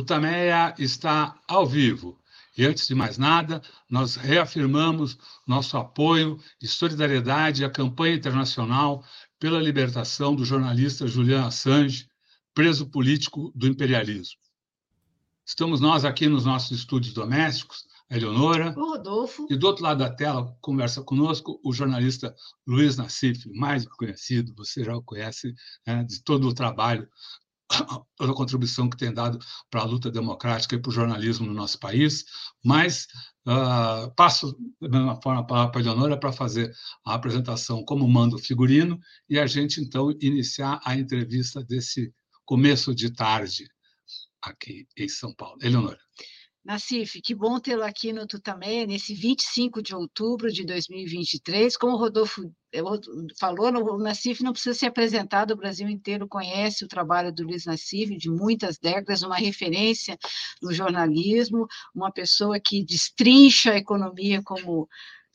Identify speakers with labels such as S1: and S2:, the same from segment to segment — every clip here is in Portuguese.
S1: Tutameia está ao vivo. E antes de mais nada, nós reafirmamos nosso apoio e solidariedade à campanha internacional pela libertação do jornalista Julian Assange, preso político do imperialismo. Estamos nós aqui nos nossos estúdios domésticos, a Eleonora.
S2: O Rodolfo.
S1: E do outro lado da tela, conversa conosco o jornalista Luiz Nassif, mais conhecido, você já o conhece, né, de todo o trabalho toda a contribuição que tem dado para a luta democrática e para o jornalismo no nosso país, mas uh, passo da mesma forma para a Eleonora para fazer a apresentação como manda o figurino e a gente, então, iniciar a entrevista desse começo de tarde aqui em São Paulo. Eleonora.
S2: Nassif, que bom tê-lo aqui no Tutamé, nesse 25 de outubro de 2023. Como o Rodolfo falou, o Nassif não precisa ser apresentado, o Brasil inteiro conhece o trabalho do Luiz Nassif, de muitas décadas, uma referência no jornalismo, uma pessoa que destrincha a economia como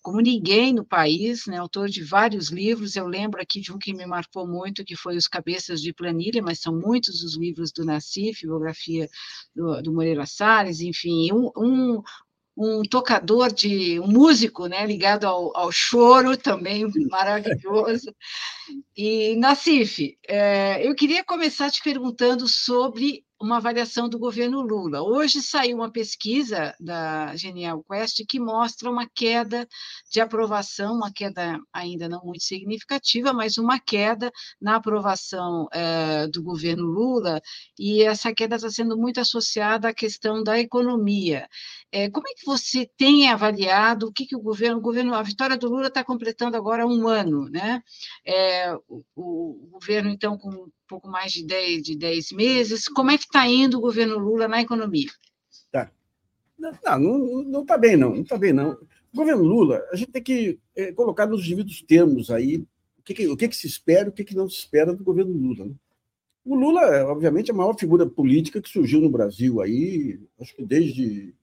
S2: como ninguém no país, né, autor de vários livros. Eu lembro aqui de um que me marcou muito, que foi Os Cabeças de Planilha, mas são muitos os livros do Nassif, biografia do, do Moreira Salles, enfim, um, um, um tocador de um músico, né, ligado ao, ao choro também maravilhoso. E Nassif, é, eu queria começar te perguntando sobre uma avaliação do governo Lula. Hoje saiu uma pesquisa da Genial Quest que mostra uma queda de aprovação, uma queda ainda não muito significativa, mas uma queda na aprovação eh, do governo Lula, e essa queda está sendo muito associada à questão da economia. Eh, como é que você tem avaliado o que, que o governo, o governo, a vitória do Lula está completando agora um ano, né? É, o, o governo, então, com pouco mais de 10, de 10 meses. Como é que está indo o governo Lula na economia?
S3: Tá. Não, está bem, não. Não está bem, não. O governo Lula, a gente tem que é, colocar nos devidos termos aí o que, que o que, que, se espera e o que, que não se espera do governo Lula. Né? O Lula, obviamente, é a maior figura política que surgiu no Brasil aí, acho que desde,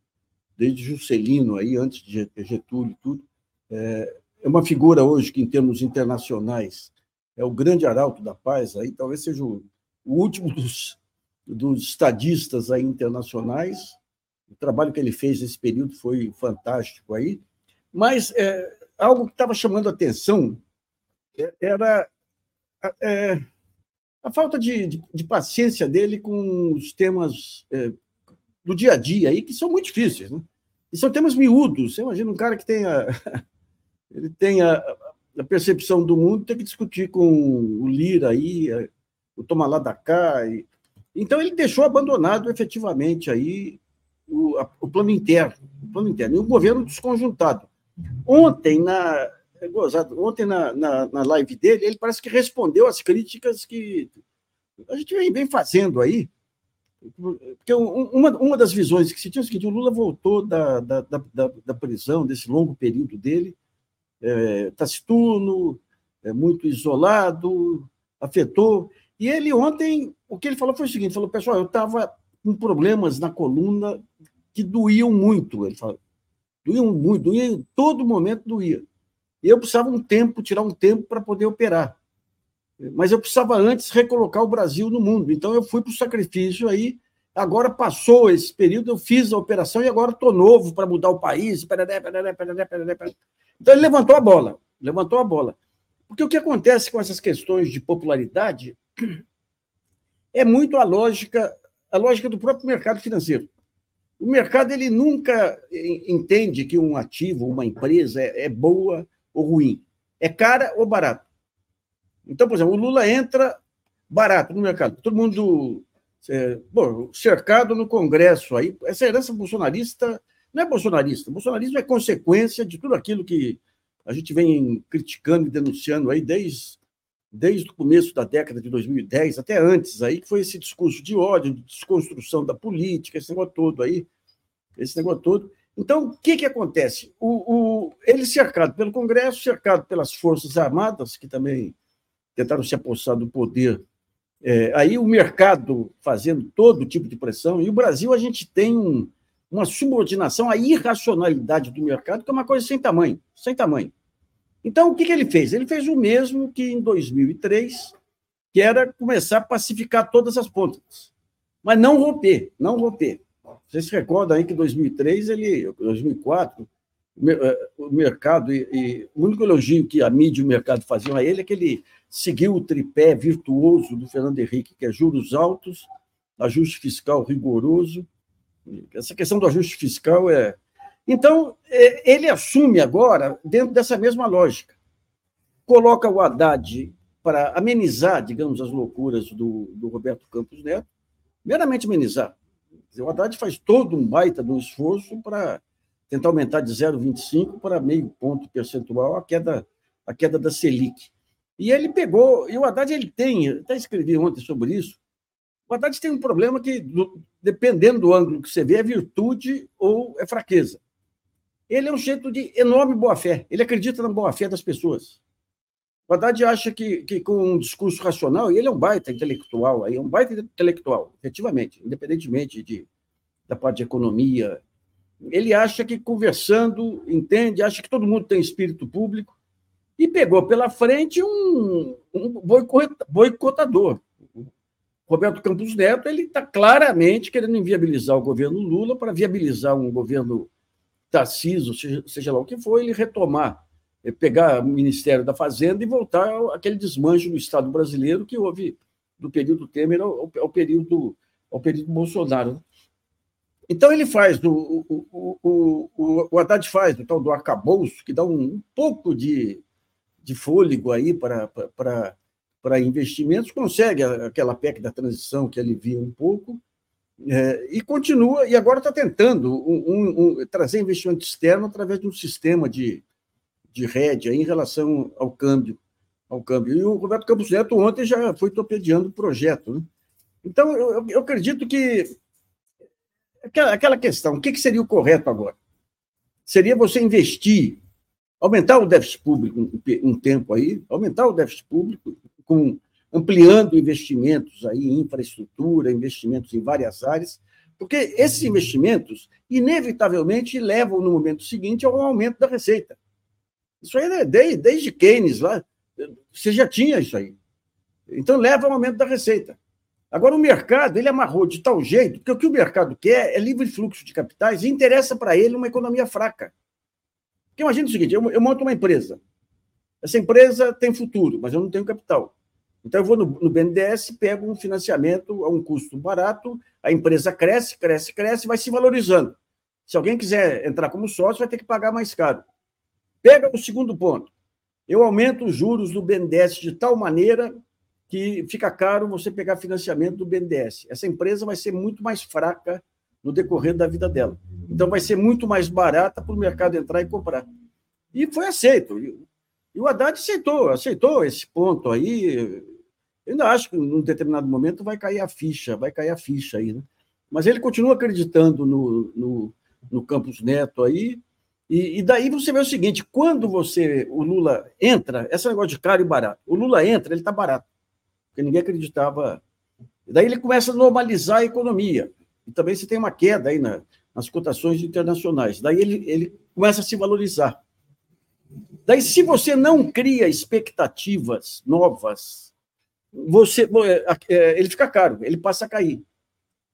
S3: desde Juscelino, aí, antes de Getúlio tudo. É, é uma figura hoje que, em termos internacionais, é o grande arauto da paz, aí talvez seja o, último dos, dos estadistas aí internacionais. O trabalho que ele fez nesse período foi fantástico aí. Mas é, algo que estava chamando a atenção é, era é, a falta de, de, de, paciência dele com os temas é, do dia a dia aí, que são muito difíceis. Né? E são temas miúdos. Você imagina um cara que tenha, ele tenha a percepção do mundo, tem que discutir com o Lira aí, o Tomar da cá. E... Então, ele deixou abandonado efetivamente aí o, a, o plano interno, o plano interno, e o governo desconjuntado. Ontem, na, é gozado, ontem na, na, na, live dele, ele parece que respondeu às críticas que a gente vem, vem fazendo aí. Porque uma, uma das visões que se tinha é o seguinte: o Lula voltou da, da, da, da prisão, desse longo período dele, é, taciturno, é, muito isolado, afetou. E ele ontem, o que ele falou foi o seguinte: falou, pessoal, eu estava com problemas na coluna que doíam muito. Ele falou, doíam muito, em todo momento doía. E eu precisava um tempo, tirar um tempo para poder operar. Mas eu precisava antes recolocar o Brasil no mundo. Então eu fui para o sacrifício aí. Agora passou esse período, eu fiz a operação e agora estou novo para mudar o país. Então ele levantou a bola, levantou a bola. Porque o que acontece com essas questões de popularidade é muito a lógica, a lógica do próprio mercado financeiro. O mercado ele nunca entende que um ativo, uma empresa é, é boa ou ruim, é cara ou barato. Então, por exemplo, o Lula entra barato no mercado, todo mundo é, bom, cercado no Congresso aí, essa herança bolsonarista não é bolsonarista. O bolsonarismo é consequência de tudo aquilo que a gente vem criticando e denunciando aí desde, desde o começo da década de 2010, até antes aí, que foi esse discurso de ódio, de desconstrução da política, esse negócio todo aí, esse negócio todo. Então, o que, que acontece? O, o, ele cercado pelo Congresso, cercado pelas Forças Armadas, que também tentaram se apossar do poder, é, aí o mercado fazendo todo tipo de pressão, e o Brasil a gente tem um, uma subordinação à irracionalidade do mercado, que é uma coisa sem tamanho, sem tamanho. Então, o que, que ele fez? Ele fez o mesmo que em 2003, que era começar a pacificar todas as pontas. mas não romper, não romper. Vocês se recordam aí que em 2003, ele, 2004, eh, o mercado, e, o único elogio que a mídia e o mercado faziam a ele é que ele seguiu o tripé virtuoso do Fernando Henrique, que é juros altos, ajuste fiscal rigoroso. Essa questão do ajuste fiscal é. Então, é, ele assume agora dentro dessa mesma lógica. Coloca o Haddad para amenizar, digamos, as loucuras do, do Roberto Campos Neto, meramente amenizar. O Haddad faz todo um baita do esforço para tentar aumentar de 0,25 para meio ponto percentual a queda, a queda da Selic. E ele pegou, e o Haddad ele tem, até escrevi ontem sobre isso, o Haddad tem um problema que, dependendo do ângulo que você vê, é virtude ou é fraqueza. Ele é um jeito de enorme boa-fé, ele acredita na boa-fé das pessoas. O Haddad acha que, que com um discurso racional, e ele é um baita intelectual, aí, é um baita intelectual, efetivamente, independentemente de, da parte de economia, ele acha que conversando, entende, acha que todo mundo tem espírito público, e pegou pela frente um, um boicotador. Roberto Campos Neto ele está claramente querendo inviabilizar o governo Lula para viabilizar um governo Tarcísio, seja, seja lá o que for, ele retomar, eh, pegar o Ministério da Fazenda e voltar àquele desmanjo no Estado brasileiro que houve do período Temer ao, ao período, ao período Bolsonaro. Então, ele faz, o, o, o, o Haddad faz do tal do arcabouço, que dá um, um pouco de, de fôlego aí para, para, para investimentos, consegue aquela PEC da transição que alivia um pouco, é, e continua, e agora está tentando um, um, trazer investimento externo através de um sistema de, de rédea em relação ao câmbio. Ao câmbio. E o Roberto Campos Neto ontem já foi torpedeando o projeto. Né? Então, eu, eu acredito que aquela, aquela questão, o que, que seria o correto agora? Seria você investir, aumentar o déficit público um, um tempo aí, aumentar o déficit público com ampliando investimentos aí em infraestrutura, investimentos em várias áreas, porque esses investimentos inevitavelmente levam no momento seguinte ao aumento da receita. Isso aí é desde, desde Keynes lá, você já tinha isso aí. Então leva ao aumento da receita. Agora, o mercado ele amarrou de tal jeito, que o que o mercado quer é livre fluxo de capitais e interessa para ele uma economia fraca. Porque imagina o seguinte: eu, eu, monto uma empresa. Essa empresa tem futuro, mas eu não tenho capital. Então, eu vou no, no BNDES, pego um financiamento a um custo barato, a empresa cresce, cresce, cresce, vai se valorizando. Se alguém quiser entrar como sócio, vai ter que pagar mais caro. Pega o segundo ponto. Eu aumento os juros do BNDES de tal maneira que fica caro você pegar financiamento do BNDES. Essa empresa vai ser muito mais fraca no decorrer da vida dela. Então, vai ser muito mais barata para o mercado entrar e comprar. E foi aceito. E o Haddad aceitou, aceitou esse ponto aí. Eu ainda acho que, num determinado momento, vai cair a ficha, vai cair a ficha aí. Né? Mas ele continua acreditando no, no, no Campos Neto aí. E, e, daí você vê o seguinte: quando você, o Lula entra, esse negócio de caro e barato, o Lula entra, ele está barato porque ninguém acreditava. Daí ele começa a normalizar a economia. E também você tem uma queda aí na, nas cotações internacionais. Daí ele, ele começa a se valorizar. Daí, se você não cria expectativas novas, você é, é, ele fica caro, ele passa a cair.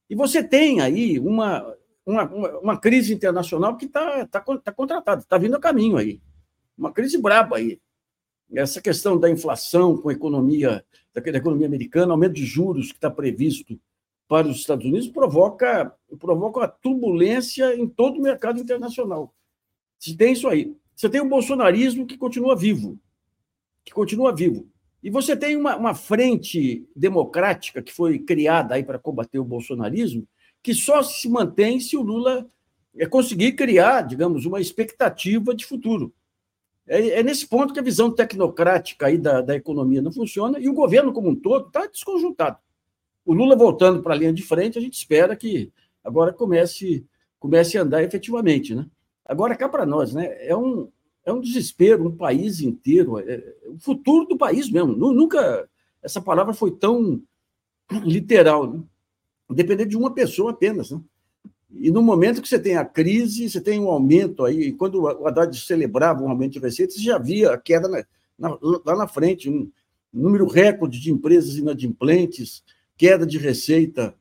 S3: E você tem aí uma, uma, uma crise internacional que está tá, tá contratada, está vindo a caminho aí. Uma crise braba aí essa questão da inflação com a economia, da economia americana, aumento de juros que está previsto para os Estados Unidos, provoca, provoca uma turbulência em todo o mercado internacional. Se tem isso aí. Você tem o bolsonarismo que continua vivo, que continua vivo. E você tem uma, uma frente democrática que foi criada aí para combater o bolsonarismo, que só se mantém se o Lula é conseguir criar, digamos, uma expectativa de futuro. É, é, nesse ponto que a visão tecnocrática aí da, da economia não funciona e o governo como um todo está desconjuntado. O Lula voltando para a linha de frente, a gente espera que agora comece, comece a andar efetivamente. Né? Agora, cá para nós, né, é, um, é um desespero, um país inteiro, é, é, o futuro do país mesmo. Nunca essa palavra foi tão literal, né? dependendo de uma pessoa apenas. Né? E no momento que você tem a crise, você tem um aumento aí, quando o Haddad celebrava um aumento de receitas, você já via a queda na, na, lá na frente, um número recorde de empresas inadimplentes, queda de receita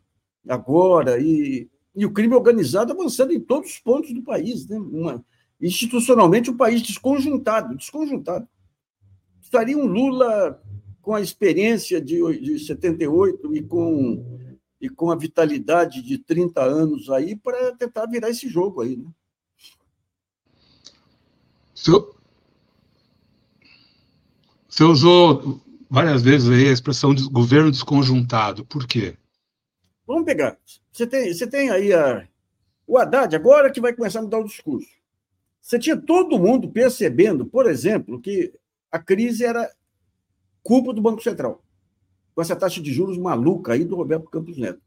S3: agora, e, e o crime organizado avançando em todos os pontos do país. Né? Uma, institucionalmente, um país desconjuntado, desconjuntado. Estaria um Lula com a experiência de, de 78 e com, e com a vitalidade de 30 anos aí para tentar virar esse jogo aí. Né?
S1: Você usou várias vezes aí a expressão de governo desconjuntado. Por quê?
S3: Vamos pegar. Você tem, você tem aí a, o Haddad, agora que vai começar a mudar o discurso. Você tinha todo mundo percebendo, por exemplo, que a crise era culpa do Banco Central, com essa taxa de juros maluca aí do Roberto Campos Neto.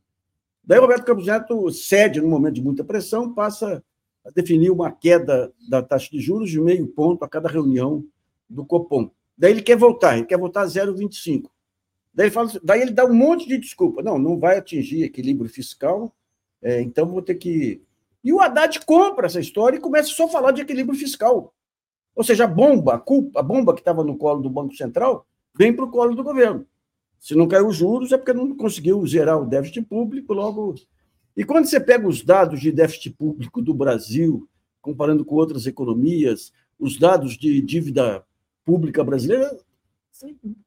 S3: Daí o Roberto Campos Neto cede, num momento de muita pressão, passa a definir uma queda da taxa de juros de meio ponto a cada reunião do Copom. Daí ele quer voltar, ele quer voltar a 0,25. Daí ele, fala, daí ele dá um monte de desculpa. Não, não vai atingir equilíbrio fiscal, é, então vou ter que. E o Haddad compra essa história e começa só a falar de equilíbrio fiscal. Ou seja, a bomba, a culpa, a bomba que estava no colo do Banco Central, vem para o colo do governo. Se não caiu os juros, é porque não conseguiu zerar o déficit público, logo. E quando você pega os dados de déficit público do Brasil, comparando com outras economias, os dados de dívida pública brasileira,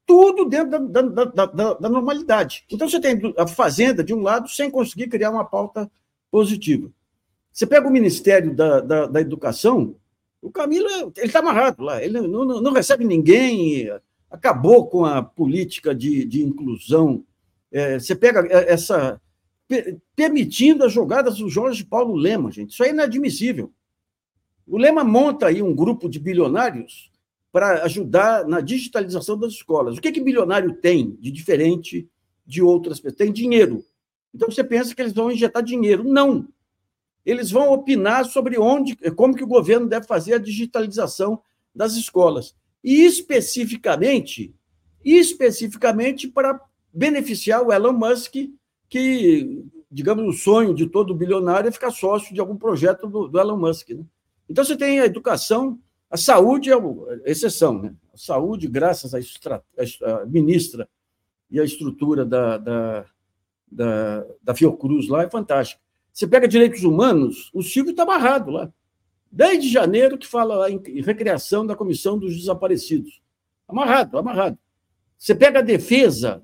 S3: tudo dentro da, da, da, da, normalidade. Então, você tem a Fazenda, de um lado, sem conseguir criar uma pauta positiva. Você pega o Ministério da, da, da Educação, o Camilo ele está amarrado lá, ele não, não, não, recebe ninguém, acabou com a política de, de inclusão. É, você pega essa. permitindo as jogadas do Jorge Paulo Lema, gente. Isso é inadmissível. O Lema monta aí um grupo de bilionários para ajudar na digitalização das escolas. O que, que bilionário tem de diferente de outras pessoas? Tem dinheiro. Então você pensa que eles vão injetar dinheiro. Não. Eles vão opinar sobre onde, como que o governo deve fazer a digitalização das escolas. E especificamente, especificamente para beneficiar o Elon Musk, que, digamos, o sonho de todo bilionário é ficar sócio de algum projeto do, do Elon Musk. Né? Então você tem a educação a saúde é uma exceção, né? A saúde, graças à, ministra e à estrutura da, da, da, da Fiocruz lá, é fantástica. Você pega direitos humanos, o Silvio está amarrado lá. Desde janeiro que fala em recriação da Comissão dos Desaparecidos. Amarrado, amarrado. Você pega a defesa,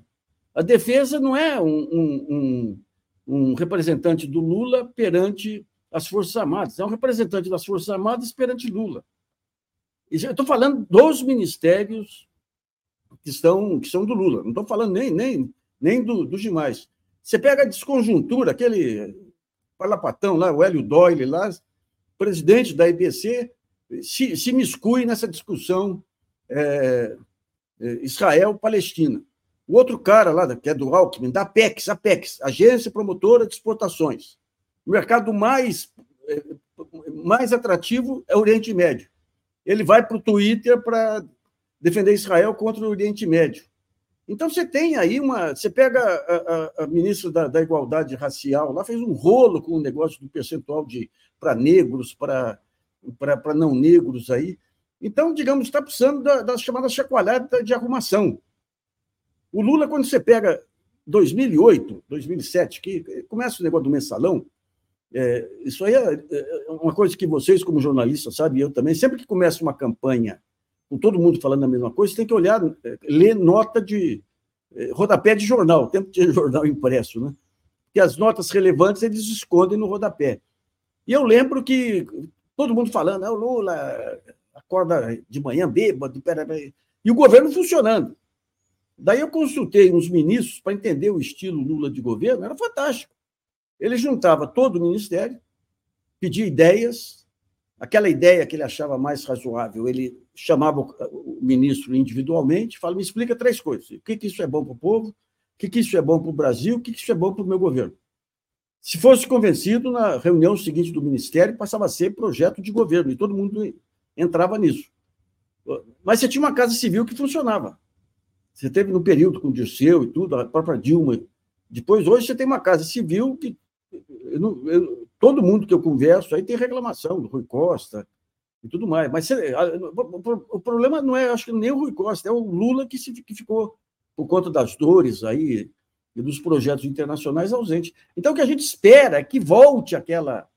S3: a defesa não é um, um, um, representante do Lula perante as Forças Armadas, é um representante das Forças Armadas perante Lula. Eu estou falando dos ministérios que, estão, que são do Lula, não estou falando nem, nem, nem do, dos demais. Você pega a desconjuntura, aquele parlapatão lá, o Hélio Doyle, lá, presidente da IBC, se, se miscui nessa discussão é, é, Israel-Palestina. O outro cara lá, que é do Alckmin, da Apex, Apex, Agência Promotora de Exportações. O mercado mais, é, mais atrativo é o Oriente Médio ele vai para o Twitter para defender Israel contra o Oriente Médio. Então você tem aí uma. Você pega a, a, a ministra da, da, Igualdade Racial, lá fez um rolo com o negócio do percentual de para negros, para não negros aí. Então, digamos, está precisando da, da chamada chacoalhada de arrumação. O Lula, quando você pega 2008, 2007, que começa o negócio do mensalão, é, isso aí é, é, uma coisa que vocês, como jornalistas, sabem, eu também, sempre que começa uma campanha com todo mundo falando a mesma coisa, você tem que olhar, é, ler nota de é, rodapé de jornal, tempo de jornal impresso, né? Que as notas relevantes eles escondem no rodapé. E eu lembro que todo mundo falando, ah, o Lula acorda de manhã bêbado, e o governo funcionando. Daí eu consultei uns ministros para entender o estilo Lula de governo, era fantástico. Ele juntava todo o ministério, pedia ideias, aquela ideia que ele achava mais razoável, ele chamava o ministro individualmente, falava, me explica três coisas. O que, que isso é bom para o povo, o que, que isso é bom para o Brasil, o que, que isso é bom para o meu governo. Se fosse convencido, na reunião seguinte do Ministério, passava a ser projeto de governo, e todo mundo entrava nisso. Mas você tinha uma Casa Civil que funcionava. Você teve no período com o Dirceu e tudo, a própria Dilma. Depois, hoje, você tem uma Casa Civil que eu não, eu, todo mundo que eu converso aí tem reclamação do Rui Costa e tudo mais. Mas o problema não é, acho que nem o Rui Costa, é o Lula que, se, que ficou por conta das dores aí e dos projetos internacionais ausente. Então, o que a gente espera é que volte aquela,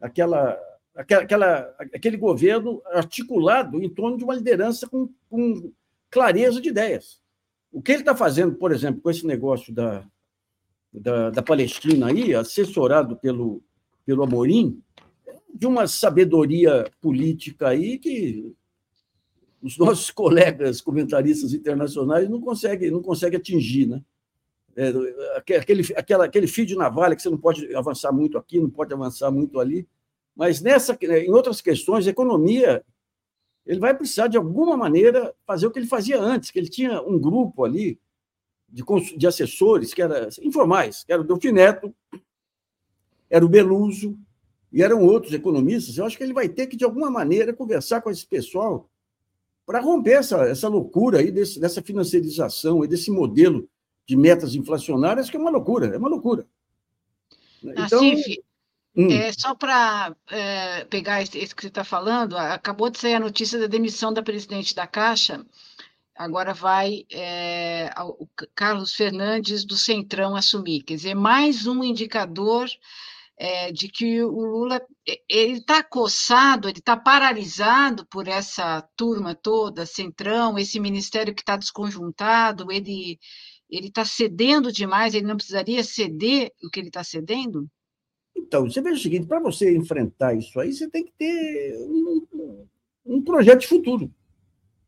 S3: aquela, aquela, aquele governo articulado em torno de uma liderança com, com clareza de ideias. O que ele está fazendo, por exemplo, com esse negócio da, da, da Palestina aí, assessorado pelo, pelo Amorim, de uma sabedoria política aí que os nossos colegas comentaristas internacionais não conseguem, não conseguem atingir, né? É, aquele, aquela, aquele fio de navalha que você não pode avançar muito aqui, não pode avançar muito ali. Mas nessa, em outras questões, economia, ele vai precisar, de alguma maneira, fazer o que ele fazia antes, que ele tinha um grupo ali de, de assessores que era informais, que era o Delfineto, era o Beluso, e eram outros economistas. Eu acho que ele vai ter que, de alguma maneira, conversar com esse pessoal para romper essa, essa loucura aí desse, dessa financiarização e desse modelo de metas inflacionárias, que é uma loucura, é uma loucura.
S2: Então, hum. é, só para é, pegar esse que você está falando, acabou de sair a notícia da demissão da presidente da Caixa, agora vai é, o Carlos Fernandes do Centrão assumir. Quer dizer, mais um indicador é, de que o Lula ele está coçado, ele está paralisado por essa turma toda, Centrão, esse ministério que está desconjuntado, ele ele está cedendo demais, ele não precisaria ceder o que ele está cedendo?
S3: Então, você veja o seguinte: para você enfrentar isso aí, você tem que ter um, um, projeto de futuro.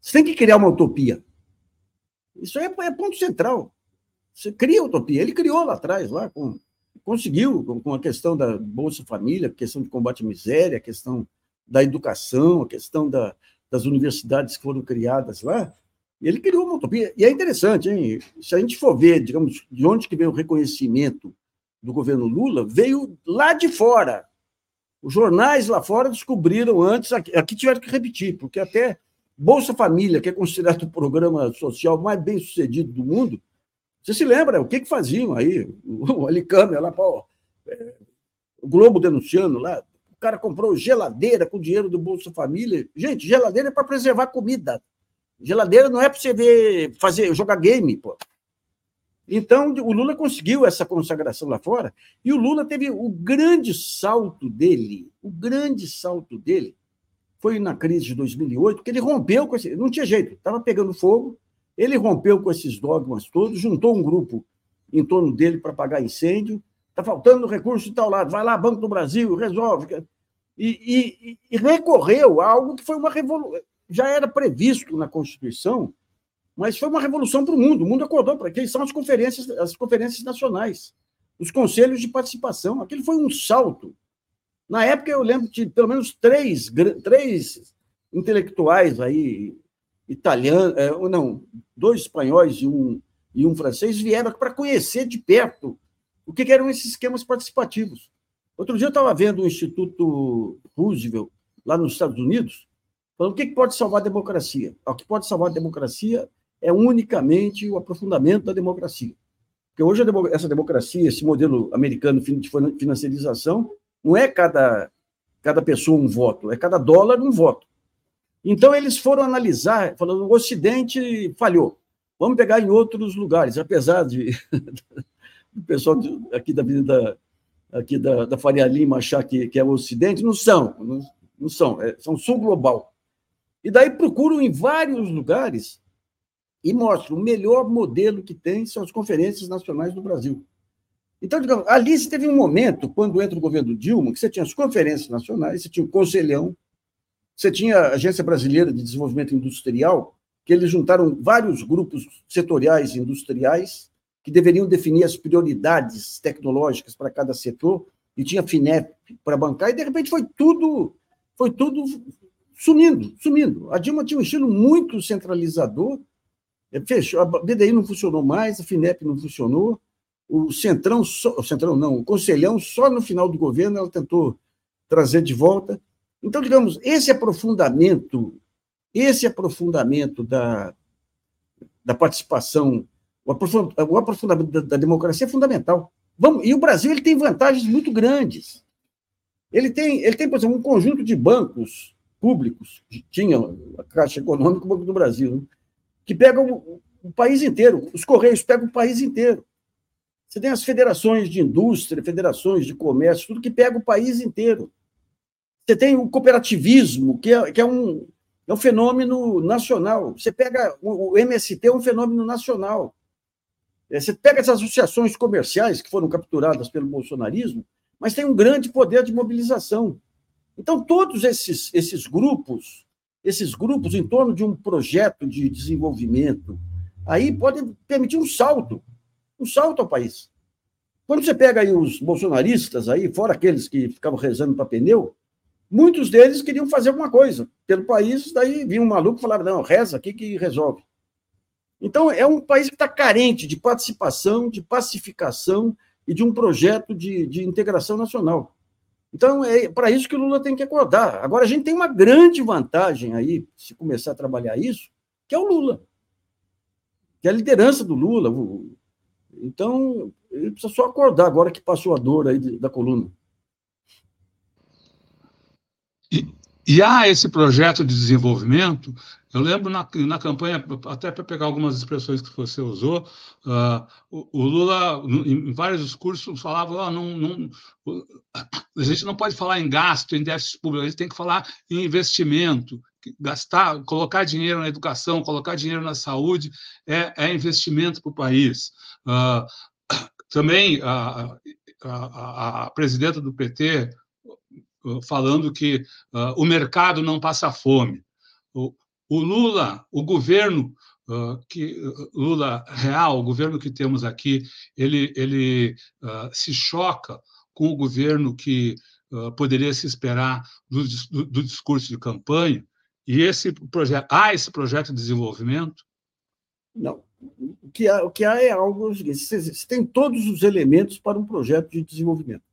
S3: Você tem que criar uma utopia. Isso é, é ponto central. Você cria utopia. Ele criou lá atrás, lá com, conseguiu, com, a questão da Bolsa Família, a questão de combate à miséria, a questão da educação, a questão da, das universidades que foram criadas lá. Ele criou uma utopia. E é interessante, hein? Se a gente for ver, digamos, de onde que veio o reconhecimento do governo Lula, veio lá de fora. Os jornais lá fora descobriram antes, aqui tiveram que repetir, porque até Bolsa Família, que é considerado o programa social mais bem sucedido do mundo, você se lembra o que, que faziam aí? O Alicâmara lá, pô, é, o Globo denunciando lá, o cara comprou geladeira com dinheiro do Bolsa Família. Gente, geladeira é para preservar comida. Geladeira não é para você ver, fazer, jogar game, pô. Então, o Lula conseguiu essa consagração lá fora, e o Lula teve o grande salto dele, o grande salto dele foi na crise de 2008, que ele rompeu com esse. Não tinha jeito, estava pegando fogo, ele rompeu com esses dogmas todos, juntou um grupo em torno dele para pagar incêndio, está faltando recurso de tal lado, vai lá, Banco do Brasil, resolve. E, e, e recorreu a algo que foi uma revolução já era previsto na Constituição, mas foi uma revolução para o mundo. O mundo acordou para aquilo. São as conferências, as conferências nacionais, os conselhos de participação. Aquilo foi um salto. Na época, eu lembro de pelo menos três, três intelectuais aí, italianos, é, não, dois espanhóis e um, e um francês, vieram para conhecer de perto o que eram esses esquemas participativos. Outro dia eu estava vendo o Instituto Roosevelt, lá nos Estados Unidos, então, o que pode salvar a democracia? O que pode salvar a democracia é unicamente o aprofundamento da democracia. Porque hoje essa democracia, esse modelo americano de financiarização, não é cada, cada pessoa um voto, é cada dólar um voto. Então, eles foram analisar, falando, o Ocidente falhou, vamos pegar em outros lugares, apesar de o pessoal aqui da Avenida aqui da, da Faria Lima achar que, que é o Ocidente, não são, não, não são, é, são sul global. E daí procuram em vários lugares e mostram o melhor modelo que tem são as conferências nacionais do Brasil. Então, digamos, ali teve um momento, quando entra o governo Dilma, que você tinha as conferências nacionais, você tinha o Conselhão, você tinha a Agência Brasileira de Desenvolvimento Industrial, que eles juntaram vários grupos setoriais industriais que deveriam definir as prioridades tecnológicas para cada setor, e tinha FINEP para bancar, e de repente foi tudo, foi tudo sumindo, sumindo. A Dilma tinha um estilo muito centralizador, é, fechou, a BDI não funcionou mais, a FINEP não funcionou, o Centrão, só, o Centrão não, o Conselhão, só no final do governo ela tentou trazer de volta. Então, digamos, esse aprofundamento, esse aprofundamento da, da participação, o aprofundamento da, da democracia é fundamental. Vamos, e o Brasil ele tem vantagens muito grandes. Ele tem, ele tem, por exemplo, um conjunto de bancos públicos, tinha a Caixa Econômica o Banco do Brasil, né? que pegam o, o, país inteiro, os Correios pegam o país inteiro. Você tem as federações de indústria, federações de comércio, tudo que pega o país inteiro. Você tem o cooperativismo, que é, que é, um, é um fenômeno nacional. Você pega o, o MST, é um fenômeno nacional. É, você pega essas associações comerciais que foram capturadas pelo bolsonarismo, mas tem um grande poder de mobilização. Então, todos esses, esses grupos, esses grupos em torno de um projeto de desenvolvimento, aí podem permitir um salto, um salto ao país. Quando você pega aí os bolsonaristas, aí, fora aqueles que ficavam rezando para pneu, muitos deles queriam fazer alguma coisa pelo país, daí vinha um maluco e falava, não, reza aqui que resolve. Então, é um país que está carente de participação, de pacificação e de um projeto de, de integração nacional. Então, é para isso que o Lula tem que acordar. Agora, a gente tem uma grande vantagem aí, se começar a trabalhar isso, que é o Lula, que é a liderança do Lula. Então, ele precisa só acordar agora que passou a dor aí da coluna.
S1: E, e há esse projeto de desenvolvimento eu lembro na, na campanha, até para pegar algumas expressões que você usou, uh, o, o, Lula, em vários discursos, falava: oh, não, não, a gente não pode falar em gasto, em déficit público, a gente tem que falar em investimento. Gastar, colocar dinheiro na educação, colocar dinheiro na saúde é, é investimento para o país. Uh, também a, a, a, presidenta do PT falando que uh, o mercado não passa fome. O, o Lula, o governo uh, que Lula real, o governo que temos aqui, ele, ele uh, se choca com o governo que poderia se esperar do, do, do, discurso de campanha. E esse projeto, há esse projeto de desenvolvimento?
S3: Não. O que há, o que há é algo seguinte: você tem todos os elementos para um projeto de desenvolvimento.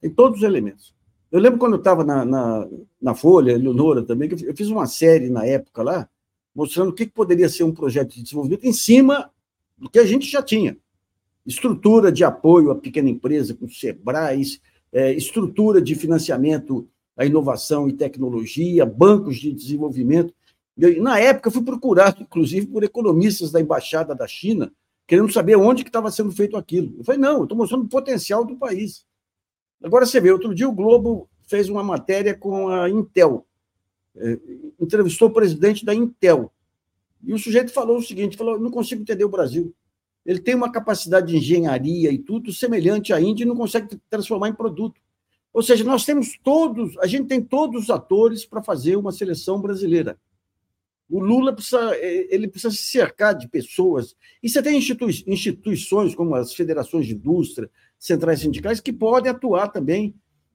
S3: Tem todos os elementos. Eu lembro quando eu estava na, na, na, Folha, Leonora também, que eu fiz uma série na época lá, mostrando o que, que poderia ser um projeto de desenvolvimento em cima do que a gente já tinha. Estrutura de apoio à pequena empresa, com SEBRAE, é, estrutura de financiamento à inovação e tecnologia, bancos de desenvolvimento. Eu, na época, eu fui procurado, inclusive, por economistas da Embaixada da China, querendo saber onde que estava sendo feito aquilo. Eu falei, não, estou mostrando o potencial do país. Agora você vê, outro dia o Globo fez uma matéria com a Intel, é, entrevistou o presidente da Intel, e o sujeito falou o seguinte: falou, não consigo entender o Brasil. Ele tem uma capacidade de engenharia e tudo semelhante à Índia e não consegue transformar em produto. Ou seja, nós temos todos, a gente tem todos os atores para fazer uma seleção brasileira. O Lula precisa, é, ele precisa se cercar de pessoas. E você tem institui instituições como as federações de indústria, centrais sindicais que podem atuar também.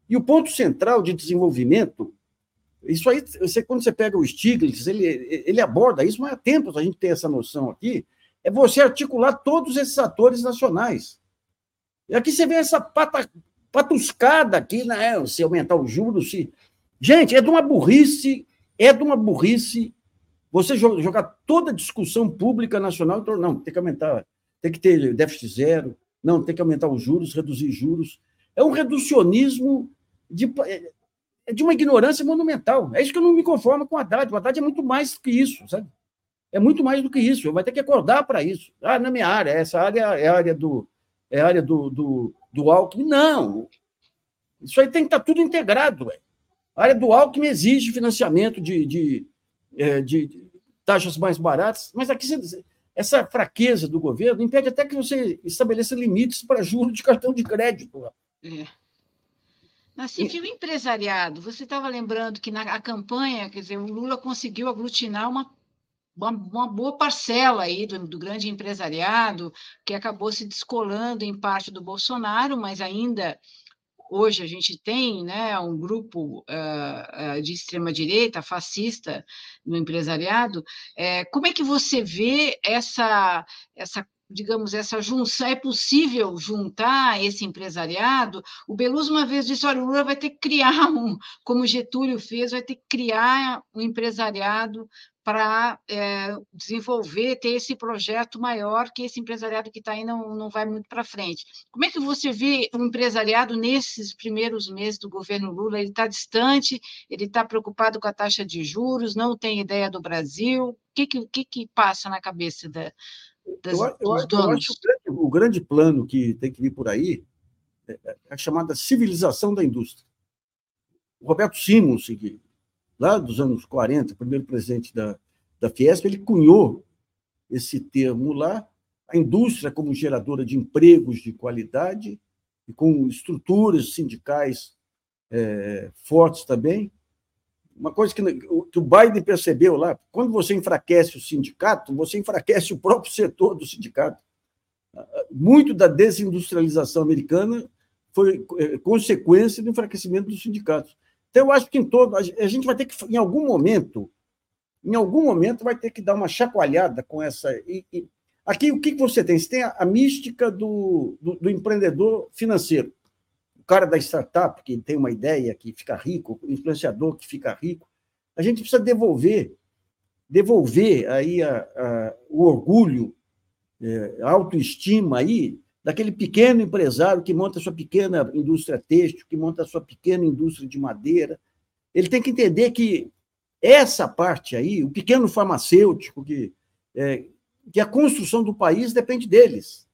S3: E o ponto central de desenvolvimento, isso aí, você, quando você pega o Stiglitz, ele, ele aborda isso, mas há tempos a gente tem essa noção aqui, é você articular todos esses atores nacionais. E aqui você vê essa pata, patuscada aqui, né? Se aumentar os juros, se. Gente, é de uma burrice, é de uma burrice você jogar toda a discussão pública nacional, não, tem que aumentar, tem que ter déficit zero, não, tem que aumentar os juros, reduzir juros. É um reducionismo de, é de uma ignorância monumental. É isso que eu não me conformo com o Haddad. O Haddad é muito mais que isso, sabe? É muito mais do que isso. Vai ter que acordar para isso. Ah, na minha área, essa área é a área do, é área do, do, do Alckmin. Não. Isso aí tem que estar tá tudo integrado. Ué. A área do Alckmin exige financiamento de, de, é, de, de taxas mais baratas, mas aqui você essa fraqueza do governo impede até que você estabeleça limites para juros de cartão de crédito. É.
S2: Nassif, e o empresariado? Você estava lembrando que na campanha, quer dizer, o Lula conseguiu aglutinar uma, uma, uma boa parcela aí do, do, grande empresariado, que acabou se descolando em parte do Bolsonaro, mas ainda hoje a gente tem né, um grupo uh, de extrema-direita, fascista, no empresariado. É, como é que você vê essa, essa digamos, essa junção, é possível juntar esse empresariado? O Beluso uma vez disse, olha, o Lula vai ter que criar um, como Getúlio fez, vai ter que criar um empresariado para é, desenvolver, ter esse projeto maior que esse empresariado que está aí não, não vai muito para frente. Como é que você vê o empresariado nesses primeiros meses do governo Lula? Ele está distante, ele está preocupado com a taxa de juros, não tem ideia do Brasil. O que, que, que, que passa na cabeça da, das,
S3: eu, eu,
S2: dos
S3: eu
S2: donos?
S3: acho que o grande, o grande plano que tem que vir por aí é, é a chamada civilização da indústria. O Roberto Simons, que, lá dos anos 40, primeiro presidente da, da Fiesp, ele cunhou esse termo lá, a indústria como geradora de empregos de qualidade e com estruturas sindicais é, fortes também. Uma coisa que, que o Biden percebeu lá, quando você enfraquece o sindicato, você enfraquece o próprio setor do sindicato. Muito da desindustrialização americana foi é, consequência do enfraquecimento dos sindicatos. Então, eu acho que em todo. A gente vai ter que, em algum momento, em algum momento, vai ter que dar uma chacoalhada com essa. E, e, aqui, o que você tem? Você tem a, a mística do, do, do, empreendedor financeiro. O cara da startup, que tem uma ideia, que fica rico, o influenciador que fica rico. A gente precisa devolver devolver aí a, a, o orgulho, é, a autoestima aí daquele pequeno empresário que monta a sua pequena indústria têxtil, que monta a sua pequena indústria de madeira. Ele tem que entender que essa parte aí, o pequeno farmacêutico, que, é, que a construção do país depende deles,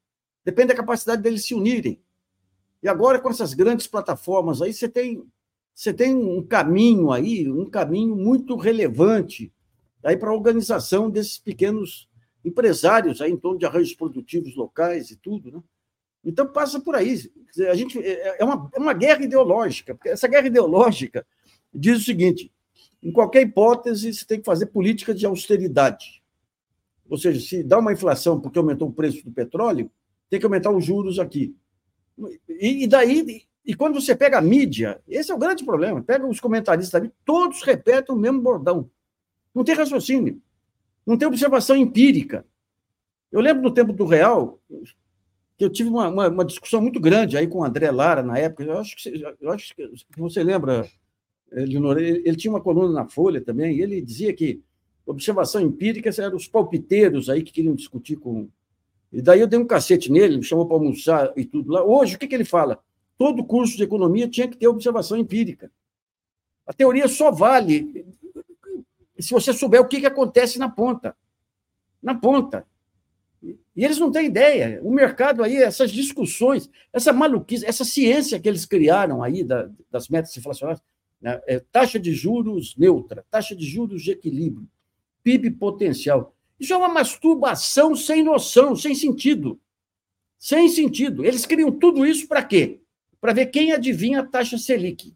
S3: depende da capacidade deles se unirem. E agora, com essas grandes plataformas aí, você tem, você tem um caminho aí, um caminho muito relevante aí para a organização desses pequenos empresários aí em torno de arranjos produtivos locais e tudo, né? Então passa por aí. A gente é, é uma, é uma guerra ideológica, essa guerra ideológica diz o seguinte: em qualquer hipótese, você tem que fazer política de austeridade. Ou seja, se dá uma inflação porque aumentou o preço do petróleo, tem que aumentar os juros aqui. E, e daí, e quando você pega a mídia, esse é o grande problema. Pega os comentaristas ali, todos repetem o mesmo bordão. Não tem raciocínio, não tem observação empírica. Eu lembro no tempo do Real, que eu tive uma, uma, uma, discussão muito grande aí com o André Lara na época. Eu acho que, eu acho que você lembra, Leonor, ele, ele, tinha uma coluna na Folha também, e ele dizia que observação empírica eram os palpiteiros aí que queriam discutir com. E daí eu dei um cacete nele, me chamou para almoçar e tudo lá. Hoje, o que, que ele fala? Todo curso de economia tinha que ter observação empírica. A teoria só vale se você souber o que, que acontece na ponta. Na ponta. E eles não têm ideia. O mercado aí, essas discussões, essa maluquice, essa ciência que eles criaram aí da, das metas inflacionárias, né, é, taxa de juros neutra, taxa de juros de equilíbrio, PIB potencial. Isso é uma masturbação sem noção, sem sentido. Sem sentido. Eles criam tudo isso para quê? Para ver quem adivinha a taxa Selic.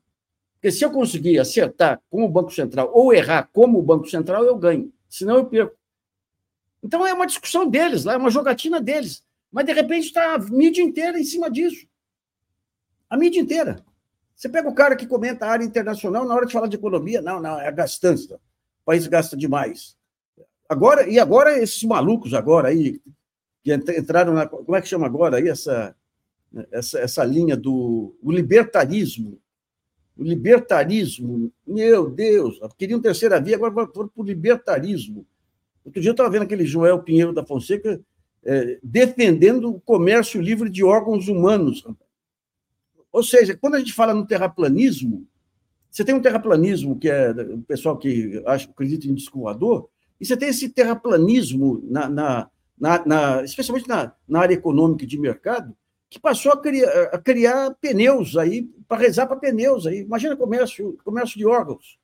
S3: Porque se eu conseguir acertar com o Banco Central ou errar como o Banco Central, eu ganho. Senão eu perco. Então é uma discussão deles, lá é uma jogatina deles. Mas de repente está a mídia inteira em cima disso. A mídia inteira. Você pega o cara que comenta a área internacional, na hora de falar de economia, não, não, é a gastança. O país gasta demais. Agora, e agora esses malucos agora aí, que entraram na. Como é que chama agora aí essa, essa, essa linha do o libertarismo? O libertarismo, meu Deus, queriam terceira via, agora foram para o libertarismo. Outro dia eu estava vendo aquele Joel Pinheiro da Fonseca é, defendendo o comércio livre de órgãos humanos. Ou seja, quando a gente fala no terraplanismo, você tem um terraplanismo, que é o pessoal que acha, acredita em disco e você tem esse terraplanismo, na, na, na, na especialmente na, na, área econômica de mercado, que passou a criar, a criar pneus aí, para rezar para pneus aí. Imagina comércio, comércio de órgãos.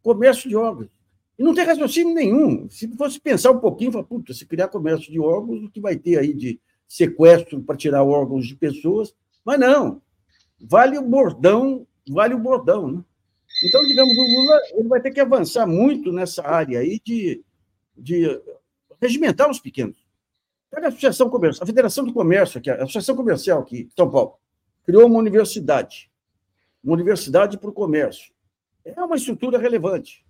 S3: Comércio de órgãos. E não tem raciocínio nenhum. Se fosse pensar um pouquinho, falar, puta, se criar comércio de órgãos, o que vai ter aí de sequestro para tirar órgãos de pessoas? Mas não. Vale o bordão, vale o bordão, né? Então, digamos, o Lula ele vai ter que avançar muito nessa área aí de, de regimentar os pequenos. Pega a Associação Comercial, a Federação do Comércio, aqui, a Associação Comercial aqui, São Paulo, criou uma universidade, uma universidade para o comércio. É uma estrutura relevante.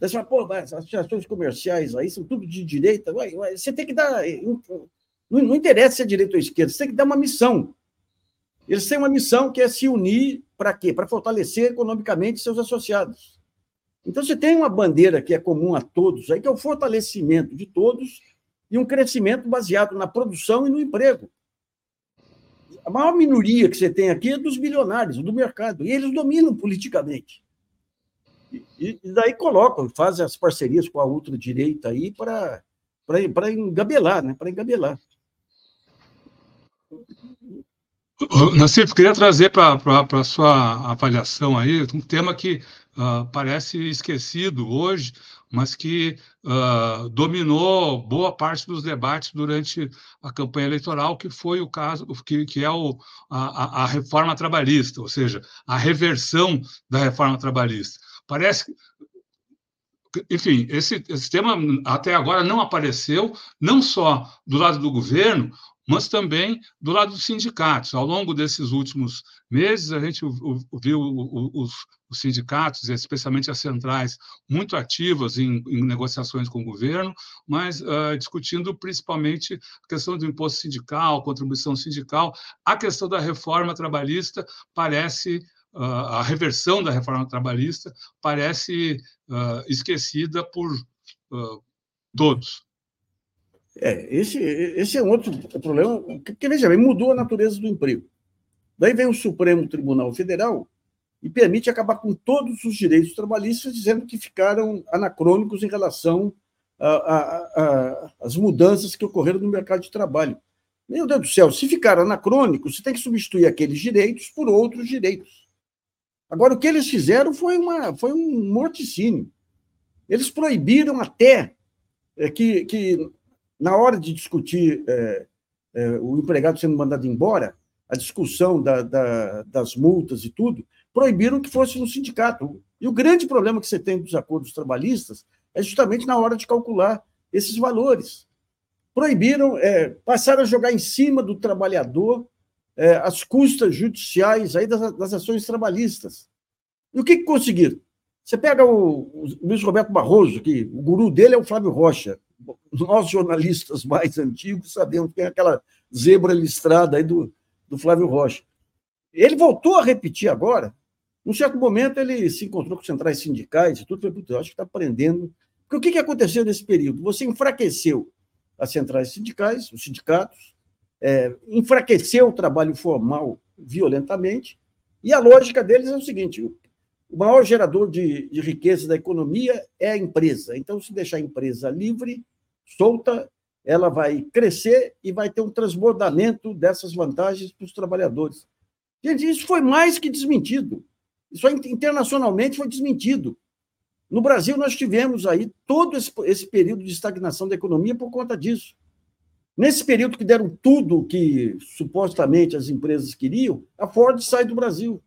S3: Você fala, pô, as associações comerciais aí são tudo de direita. Você tem que dar. Não, não interessa se é direita ou esquerda, você tem que dar uma missão. Eles têm uma missão que é se unir para quê? Para fortalecer economicamente seus associados. Então, você tem uma bandeira que é comum a todos, aí, que é o fortalecimento de todos e um crescimento baseado na produção e no emprego. A maior minoria que você tem aqui é dos bilionários, do mercado, e eles dominam politicamente. E, daí colocam, fazem as parcerias com a ultradireita aí para para engabelar, né? para engabelar.
S1: Nassif, queria trazer para a sua avaliação aí um tema que uh, parece esquecido hoje, mas que uh, dominou boa parte dos debates durante a campanha eleitoral, que foi o caso, que, que é o, a, a reforma trabalhista, ou seja, a reversão da reforma trabalhista. Parece enfim, esse, esse tema até agora não apareceu, não só do lado do governo, mas também do lado dos sindicatos. Ao longo desses últimos meses, a gente viu os, os sindicatos, especialmente as centrais, muito ativas em, em negociações com o governo, mas uh, discutindo principalmente a questão do imposto sindical, contribuição sindical. A questão da reforma trabalhista parece a reversão da reforma trabalhista parece uh, esquecida por todos.
S3: É, esse, esse é um outro problema, que, veja bem, mudou a natureza do emprego. Daí vem o Supremo Tribunal Federal e permite acabar com todos os direitos trabalhistas, dizendo que ficaram anacrônicos em relação às mudanças que ocorreram no mercado de trabalho. Meu Deus do céu, se ficar anacrônico, você tem que substituir aqueles direitos por outros direitos. Agora, o que eles fizeram foi, uma, foi um morticínio. Eles proibiram até é, que, que na hora de discutir é, é, o empregado sendo mandado embora, a discussão da, da, das multas e tudo, proibiram que fosse no sindicato. E o grande problema que você tem dos acordos trabalhistas é justamente na hora de calcular esses valores. Proibiram, é, passaram a jogar em cima do trabalhador é, as custas judiciais aí das, das ações trabalhistas. E o que, que conseguiram? Você pega o, o Luiz Roberto Barroso, que o guru dele é o Flávio Rocha nós jornalistas mais antigos sabemos que é aquela zebra listrada aí do, do Flávio Rocha. Ele voltou a repetir agora. Num certo momento, ele se encontrou com centrais sindicais e tudo. Falei, acho que está aprendendo. Porque o que, que aconteceu nesse período? Você enfraqueceu as centrais sindicais, os sindicatos, é, enfraqueceu o trabalho formal violentamente, e a lógica deles é o seguinte: o maior gerador de, de riqueza da economia é a empresa. Então, se deixar a empresa livre, solta, ela vai crescer e vai ter um transbordamento dessas vantagens para os trabalhadores. Gente, isso foi mais que desmentido. Isso internacionalmente foi desmentido. No Brasil, nós tivemos aí todo esse, esse período de estagnação da economia por conta disso. Nesse período que deram tudo que supostamente as empresas queriam, a Ford sai do Brasil.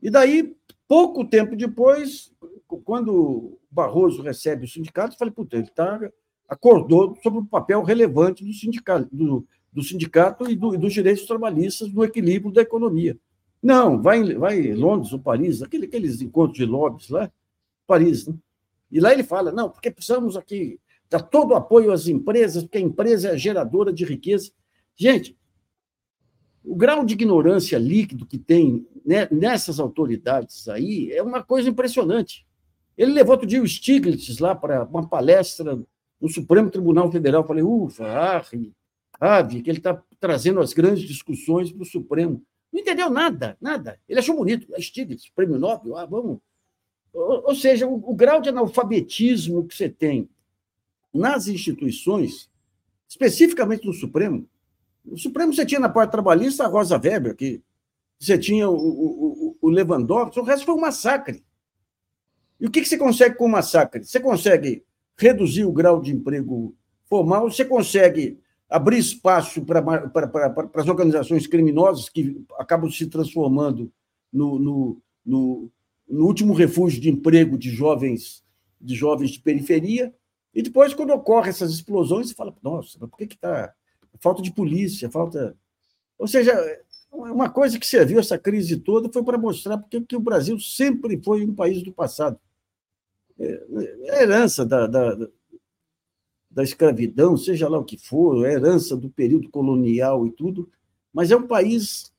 S3: E daí, pouco tempo depois, quando Barroso recebe o sindicato, eu falei, puta, ele tá, acordou sobre o papel relevante do sindicato, do, do sindicato e, do, e, dos direitos trabalhistas no equilíbrio da economia. Não, vai, vai em Londres ou Paris, aquele, aqueles encontros de lobbies lá, Paris, né? E lá ele fala, não, porque precisamos aqui dar todo o apoio às empresas, porque a empresa é a geradora de riqueza. Gente, o grau de ignorância líquido que tem né, nessas autoridades aí é uma coisa impressionante. Ele levou outro dia o Stiglitz lá para uma palestra no Supremo Tribunal Federal. Falei, ufa, ave, ave, que ele está trazendo as grandes discussões para o Supremo. Não entendeu nada, nada. Ele achou bonito, é Stiglitz, prêmio Nobel, ah, vamos. Ou, ou seja, o, o grau de analfabetismo que você tem nas instituições, especificamente no Supremo, o Supremo você tinha na parte trabalhista a Rosa Weber, que você tinha o, o, o Lewandowski, o resto foi um massacre. E o que, que você consegue com o massacre? Você consegue reduzir o grau de emprego formal, você consegue abrir espaço para, para, para, para as organizações criminosas que acabam se transformando no, no, no, no último refúgio de emprego de jovens de jovens de periferia. E depois, quando ocorrem essas explosões, você fala, nossa, mas por que está falta de polícia, falta. Ou seja, uma coisa que serviu essa crise toda foi para mostrar porque que o Brasil sempre foi um país do passado. É, é a herança da, da, da escravidão, seja lá o que for, é herança do período colonial e tudo, mas é um país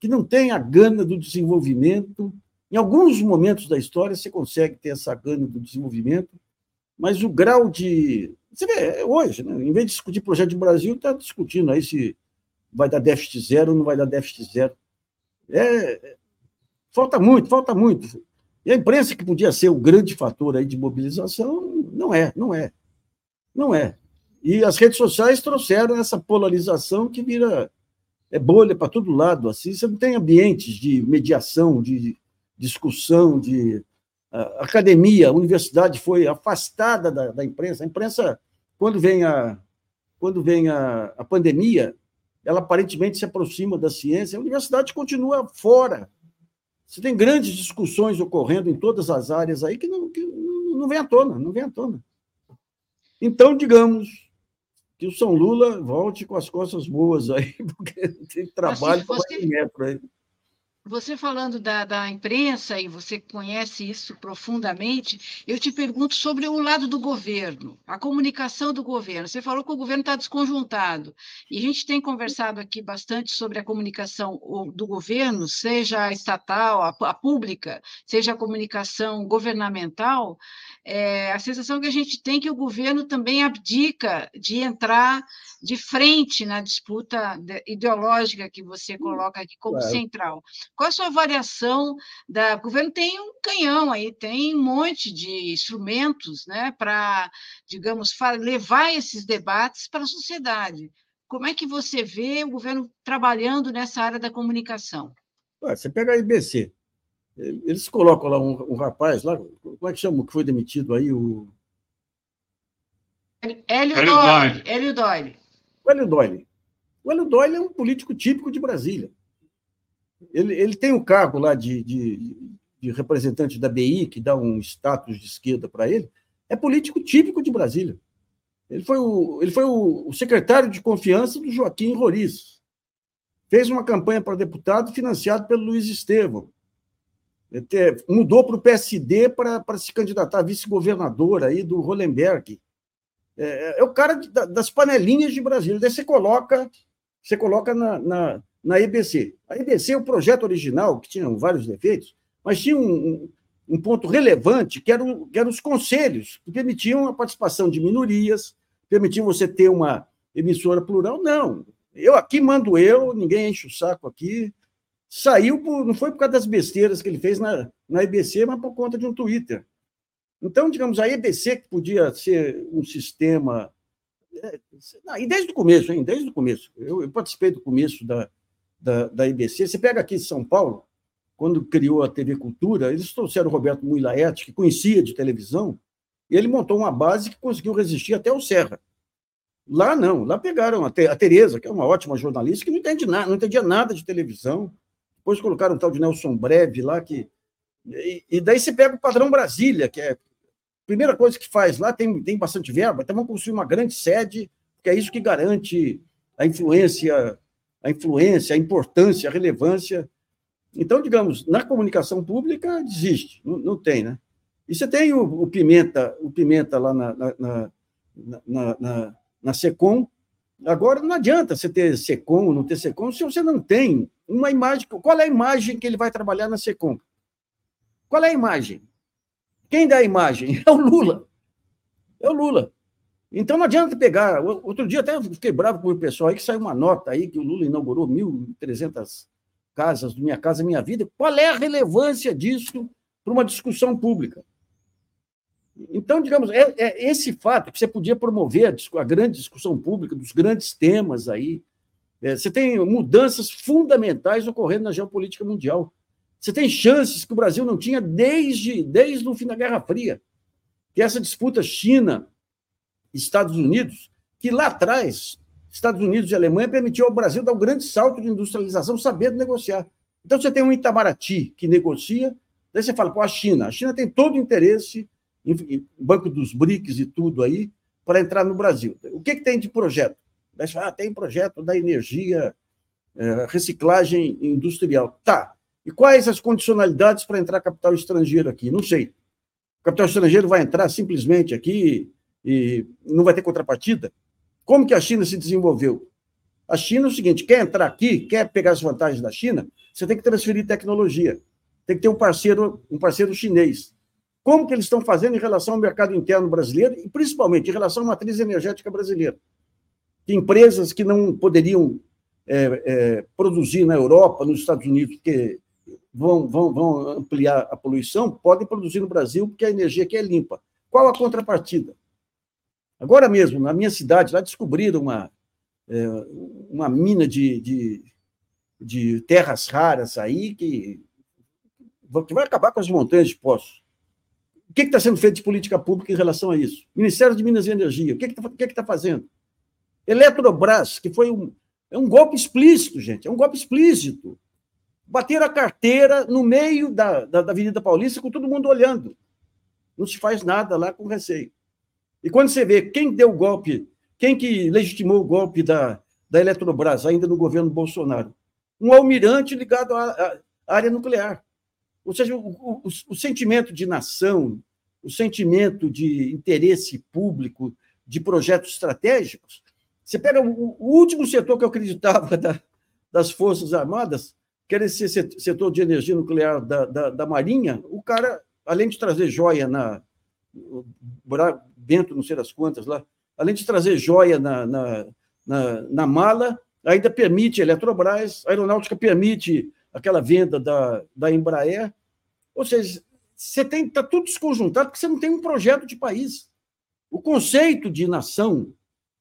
S3: que não tem a gana do desenvolvimento. Em alguns momentos da história você consegue ter essa gana do desenvolvimento, mas o grau de você vê, é hoje, né? em vez de discutir projeto de Brasil, está discutindo aí se vai dar déficit zero ou não vai dar déficit zero. É, falta muito, falta muito. E a imprensa, que podia ser o grande fator aí de mobilização, não é, não é. Não é. E as redes sociais trouxeram essa polarização que vira é bolha para todo lado. Assim, você não tem ambientes de mediação, de discussão, de a academia, a universidade foi afastada da, da, imprensa. A imprensa, quando vem a quando vem a, a pandemia, ela aparentemente se aproxima da ciência. A universidade continua fora. Você tem grandes discussões ocorrendo em todas as áreas aí que não, que não vem à tona, não vem à tona. Então, digamos, que o São Lula volte com as costas boas aí, porque tem trabalho para você... metro aí.
S2: Você falando da, da imprensa, e você conhece isso profundamente, eu te pergunto sobre o lado do governo, a comunicação do governo. Você falou que o governo está desconjuntado, e a gente tem conversado aqui bastante sobre a comunicação do governo, seja a estatal, a, a pública, seja a comunicação governamental, é, a sensação que a gente tem é que o governo também abdica de entrar de frente na disputa ideológica que você hum, coloca aqui como claro. central. Qual a sua avaliação da o governo tem um canhão aí, tem um monte de instrumentos, né, para, digamos, levar esses debates para a sociedade. Como é que você vê o governo trabalhando nessa área da comunicação?
S3: Você pega a IBC, eles colocam lá um, um, rapaz lá, como é que chama, que foi demitido aí? O...
S2: Hélio Doyle. Hélio Doyle.
S3: O Hélio Doyle. O Hélio Doyle é um político típico de Brasília. Ele, ele tem o um cargo lá de, de, de, representante da BI, que dá um status de esquerda para ele. É político típico de Brasília. Ele foi, o, ele foi o, o secretário de confiança do Joaquim Roriz. Fez uma campanha para deputado financiado pelo Luiz Estevam mudou para o PSD para se candidatar a vice-governador aí do Hollenberg. É, é o cara de, das panelinhas de Brasília. Daí você coloca, você coloca na, na, na EBC. A EBC, o projeto original, que tinha vários defeitos, mas tinha um, um, um ponto relevante, que, era o, que eram os conselhos, que permitiam a participação de minorias, permitiam você ter uma emissora plural. Não, eu aqui mando eu, ninguém enche o saco aqui, saiu, por, não foi por causa das besteiras que ele fez na, na EBC, mas por conta de um Twitter. Então, digamos, a EBC, que podia ser um sistema. É, e desde o começo, hein? Desde o começo. Eu, eu participei do começo da, da, da EBC. Você pega aqui em São Paulo, quando criou a TV Cultura, eles trouxeram o Roberto Muilaete, que conhecia de televisão, e ele montou uma base que conseguiu resistir até o Serra. Lá não, lá pegaram a, Tereza, que é uma ótima jornalista, que não, entende nada, não entendia nada de televisão, depois colocaram um tal de Nelson Breve lá, que. E, e daí você pega o padrão Brasília, que é a primeira coisa que faz lá, tem, tem bastante verba, então vamos construir uma grande sede, que é isso que garante a influência, a influência, a importância, a relevância. Então, digamos, na comunicação pública existe, não, não tem, né? E você tem o, o Pimenta, o Pimenta lá na, na, na, na, na, na SECOM. Agora, não adianta você ter SECOM ou não ter SECOM se você não tem uma imagem. Qual é a imagem que ele vai trabalhar na SECOM? Qual é a imagem? Quem dá a imagem? É o Lula. É o Lula. Então não adianta pegar. Outro dia até fiquei bravo com o pessoal aí que saiu uma nota aí que o Lula inaugurou 1.300 casas do Minha Casa Minha Vida. Qual é a relevância disso para uma discussão pública? Então, digamos, é, é esse fato que você podia promover a, a grande discussão pública dos grandes temas aí, é, você tem mudanças fundamentais ocorrendo na geopolítica mundial. Você tem chances que o Brasil não tinha desde, desde o fim da Guerra Fria. Que essa disputa China-Estados Unidos, que lá atrás, Estados Unidos e Alemanha permitiu ao Brasil dar um grande salto de industrialização, sabendo negociar. Então você tem um Itamaraty que negocia, daí você fala, pô, a China. A China tem todo o interesse, em, Banco dos BRICS e tudo aí, para entrar no Brasil. O que, que tem de projeto? Ah, tem projeto da energia, é, reciclagem industrial. Tá. E quais as condicionalidades para entrar capital estrangeiro aqui? Não sei. O capital estrangeiro vai entrar simplesmente aqui e não vai ter contrapartida? Como que a China se desenvolveu? A China é o seguinte: quer entrar aqui, quer pegar as vantagens da China, você tem que transferir tecnologia. Tem que ter um parceiro, um parceiro chinês. Como que eles estão fazendo em relação ao mercado interno brasileiro e principalmente em relação à matriz energética brasileira? Que empresas que não poderiam é, é, produzir na Europa, nos Estados Unidos, porque vão, vão, vão ampliar a poluição, podem produzir no Brasil, porque a energia aqui é limpa. Qual a contrapartida? Agora mesmo, na minha cidade, lá descobriram uma, é, uma mina de, de, de, terras raras aí que, que vai acabar com as montanhas de poços. O que está sendo feito de política pública em relação a isso? Ministério de Minas e Energia, o que está que que tá fazendo? Eletrobras, que foi um, é um golpe explícito, gente, é um golpe explícito. Bateram a carteira no meio da, da, da Avenida Paulista com todo mundo olhando. Não se faz nada lá com receio. E quando você vê quem deu o golpe, quem que legitimou o golpe da, da Eletrobras, ainda no governo Bolsonaro? Um almirante ligado à, à área nuclear. Ou seja, o, o, o, sentimento de nação, o sentimento de interesse público, de projetos estratégicos. Você pega o, último setor que eu acreditava da, das Forças Armadas, que era esse setor de energia nuclear da, da, da Marinha, o cara, além de trazer joia na. Bento, não sei das quantas lá, além de trazer joia na, na, na, na mala, ainda permite a Eletrobras, a aeronáutica permite aquela venda da, da Embraer. Ou seja, você tem está tudo desconjuntado porque você não tem um projeto de país. O conceito de nação,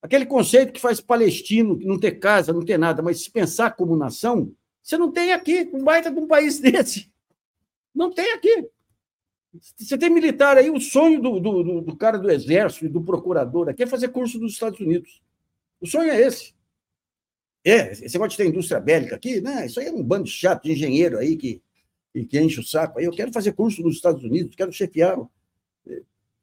S3: aquele conceito que faz palestino não ter casa, não ter nada, mas se pensar como nação, você não tem aqui, um baita de um país desse. Não tem aqui. Você tem militar aí, o sonho do, do, do cara do exército e do procurador aqui é fazer curso nos Estados Unidos. O sonho é esse. É, esse negócio de ter indústria bélica aqui, né? Isso aí é um bando chato de engenheiro aí que, que enche o saco. Aí eu quero fazer curso nos Estados Unidos, quero chefiar.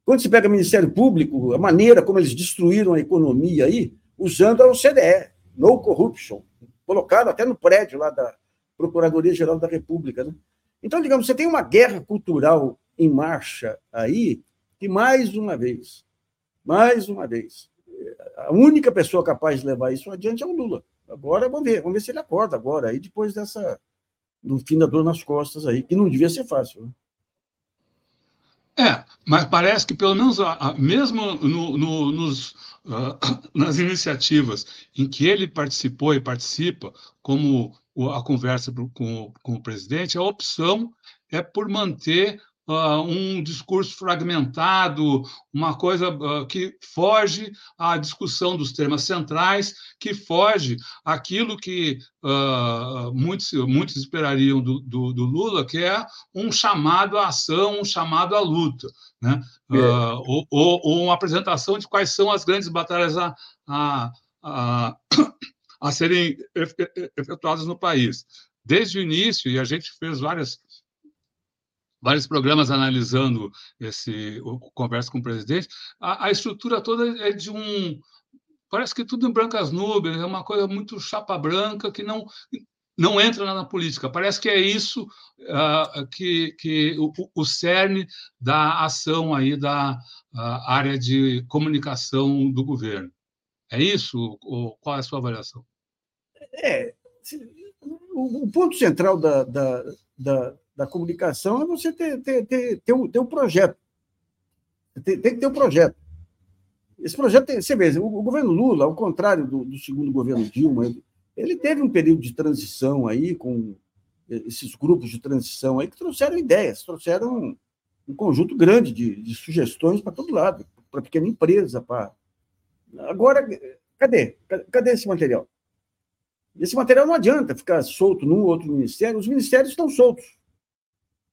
S3: Quando se pega o Ministério Público, a maneira como eles destruíram a economia aí, usando a OCDE, no corruption, colocado até no prédio lá da Procuradoria-Geral da República. Né? Então, digamos, você tem uma guerra cultural em marcha aí, que mais uma vez, mais uma vez, a única pessoa capaz de levar isso adiante é o Lula. Agora vamos ver, vamos ver se ele acorda agora, aí depois dessa do fim da dor nas costas aí, que não devia ser fácil. Né?
S1: É, mas parece que pelo menos mesmo no, no, nos, uh, nas iniciativas em que ele participou e participa, como a conversa com, com o presidente, a opção é por manter uh, um discurso fragmentado, uma coisa uh, que foge à discussão dos temas centrais, que foge àquilo que uh, muitos, muitos esperariam do, do, do, Lula, que é um chamado à ação, um chamado à luta, né? É. ou, ou, ou, uma apresentação de quais são as grandes batalhas a, a, a, a serem efetuadas no país. Desde o início, e a gente fez várias vários programas analisando esse conversa com o presidente, a, a, estrutura toda é de um parece que tudo em brancas nuvens, é uma coisa muito chapa branca que não não entra na política. Parece que é isso uh, que, que o, o, cerne da ação aí da uh, área de comunicação do governo. É isso? Ou qual é a sua avaliação?
S3: É, o, o ponto central da, da, da da comunicação é você ter, ter, ter, ter, um, ter um projeto. Tem, tem que ter um projeto. Esse projeto, tem, você vê, o, o governo Lula, ao contrário do, do, segundo governo Dilma, ele, ele teve um período de transição aí, com esses grupos de transição aí, que trouxeram ideias, trouxeram um, conjunto grande de, de sugestões para todo lado, para pequena empresa, para. Agora, cadê? Cadê esse material? Esse material não adianta ficar solto num ou outro ministério, os ministérios estão soltos.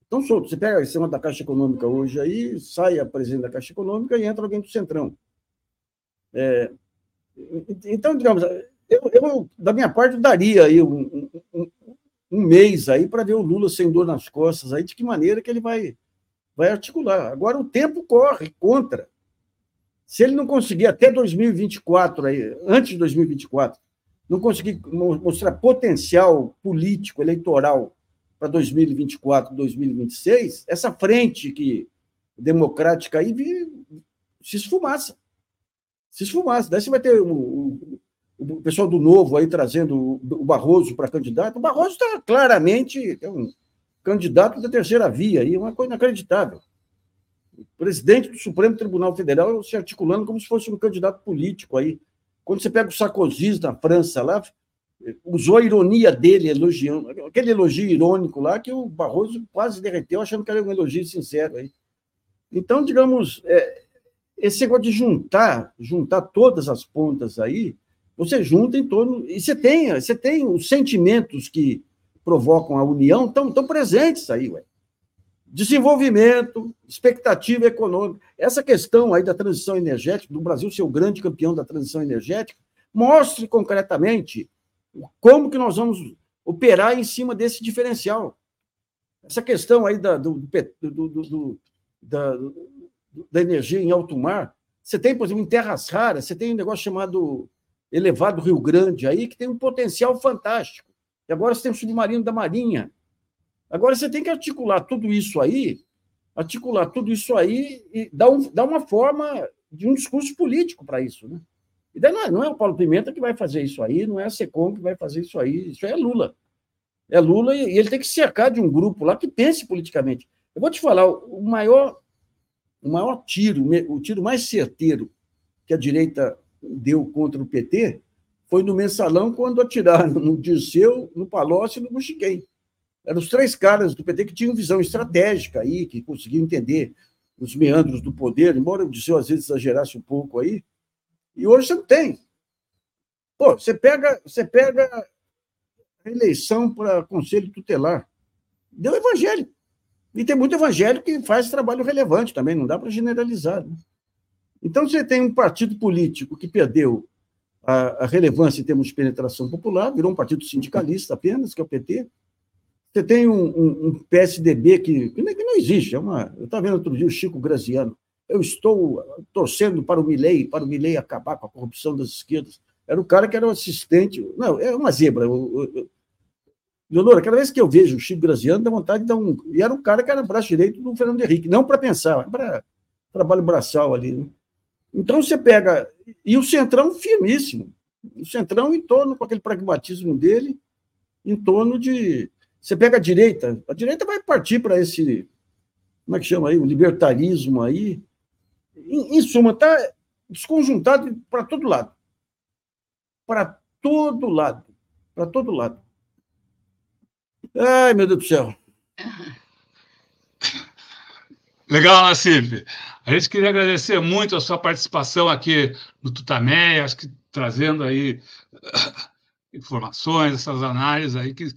S3: Estão soltos. Você pega a cima da Caixa Econômica hoje aí, sai a presidente da Caixa Econômica e entra alguém do Centrão. É, então, digamos, eu, eu, da minha parte, daria aí um, um, um mês aí para ver o Lula sem dor nas costas, aí de que maneira que ele vai, vai articular. Agora, o tempo corre contra. Se ele não conseguir até 2024, aí, antes de 2024, não conseguir mostrar potencial político, eleitoral para 2024, 2026, essa frente que democrática aí se esfumaça. Se esfumaça. Daí você vai ter o, o, pessoal do Novo aí trazendo o Barroso para candidato. O Barroso está claramente é um candidato da terceira via, aí, uma coisa inacreditável. O presidente do Supremo Tribunal Federal se articulando como se fosse um candidato político aí. Quando você pega o Sarkozy na França lá, usou a ironia dele, elogiando, aquele elogio irônico lá que o Barroso quase derreteu, achando que era um elogio sincero. Aí. Então, digamos, é, esse negócio de juntar, juntar todas as pontas aí, você junta em torno. E você tem, você tem os sentimentos que provocam a união, estão, estão presentes aí, ué. Desenvolvimento, expectativa econômica. Essa questão aí da transição energética, do Brasil ser o grande campeão da transição energética, mostre concretamente como que nós vamos operar em cima desse diferencial. Essa questão aí da, do, do, do, da, da energia em alto mar, você tem, por exemplo, em terras raras, você tem um negócio chamado Elevado Rio Grande aí, que tem um potencial fantástico. E agora você tem o submarino da Marinha. Agora você tem que articular tudo isso aí, articular tudo isso aí e dar, um, dar uma forma de um discurso político para isso. Né? E daí não é, não é o Paulo Pimenta que vai fazer isso aí, não é a SECOM que vai fazer isso aí, isso é Lula. É Lula e ele tem que cercar de um grupo lá que pense politicamente. Eu vou te falar, o maior, o maior tiro, o tiro mais certeiro que a direita deu contra o PT foi no mensalão quando atiraram no Dirceu, no Palocci e no Buxiquem. Eram os três caras do PT que tinham visão estratégica aí, que conseguiam entender os meandros do poder, embora o Dirceu às vezes exagerasse um pouco aí. E hoje você não tem. Pô, você pega, você pega eleição para conselho tutelar. Deu evangélico. E tem muito evangélico que faz trabalho relevante também, não dá para generalizar. Né? Então, você tem um partido político que perdeu a, a, relevância em termos de penetração popular, virou um partido sindicalista apenas, que é o PT. Você tem um, um, um PSDB que, que, não existe. É uma, eu estava vendo outro dia o Chico Graziano. Eu estou torcendo para o Milei, para o Milei acabar com a corrupção das esquerdas. Era o cara que era o assistente. Não, é uma zebra. Eu, Leonora, cada vez que eu vejo o Chico Graziano, dá vontade de dar um. E era um cara que era braço direito do Fernando Henrique, não para pensar, mas para trabalho braçal ali. Né? Então você pega. E o Centrão firmíssimo. O Centrão em torno, com aquele pragmatismo dele, em torno de. Você pega a direita, a direita vai partir para esse. Como é que chama aí? O libertarismo aí. Em, em suma, está desconjuntado para todo lado. Para todo lado. Para todo lado. Ai, meu Deus do céu.
S1: Legal, Nassif. A gente queria agradecer muito a sua participação aqui no Tutameia, acho que trazendo aí informações, essas análises aí que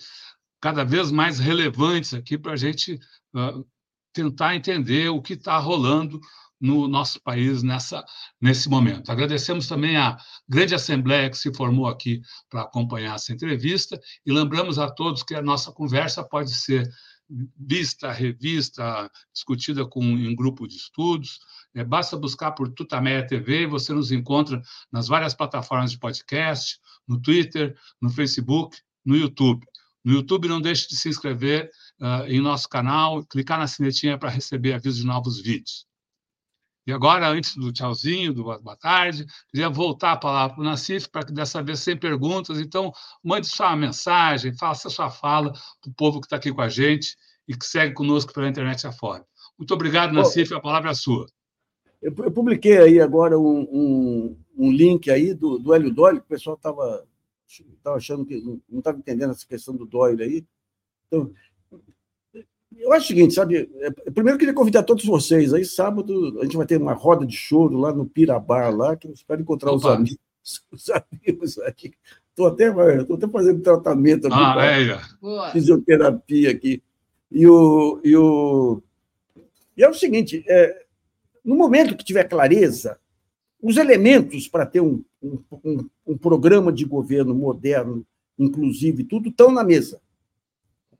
S1: cada vez mais relevantes aqui para a gente uh, tentar entender o que está rolando no nosso país nessa, nesse momento. Agradecemos também a grande assembleia que se formou aqui para acompanhar essa entrevista e lembramos a todos que a nossa conversa pode ser vista, revista, discutida com, em grupo de estudos. É, basta buscar por Tutameia TV você nos encontra nas várias plataformas de podcast, no Twitter, no Facebook, no YouTube. No YouTube, não deixe de se inscrever uh, em nosso canal, clicar na sinetinha para receber avisos de novos vídeos. E agora, antes do tchauzinho, do boa tarde, queria voltar a palavra para o Nassif, para que dessa vez sem perguntas. Então, mande sua mensagem, faça sua fala para o povo que está aqui com a gente e que segue conosco pela internet afora. Muito obrigado, Nassif, a palavra é sua.
S3: Eu, eu publiquei aí agora um, um, um, link aí do, do Hélio Doyle, que o pessoal estava achando que não estava entendendo essa questão do Doyle aí. Então, eu acho o seguinte, sabe? É, primeiro eu queria convidar todos vocês. Aí, sábado, a gente vai ter uma roda de choro lá no Pirabar, lá, que eu espero encontrar os amigos, os amigos aqui. Estou até, até fazendo tratamento aqui,
S1: ah, é.
S3: fisioterapia aqui. E, o, e, o, e é o seguinte: é, no momento que tiver clareza, os elementos para ter um, um, um programa de governo moderno, inclusive, tudo estão na mesa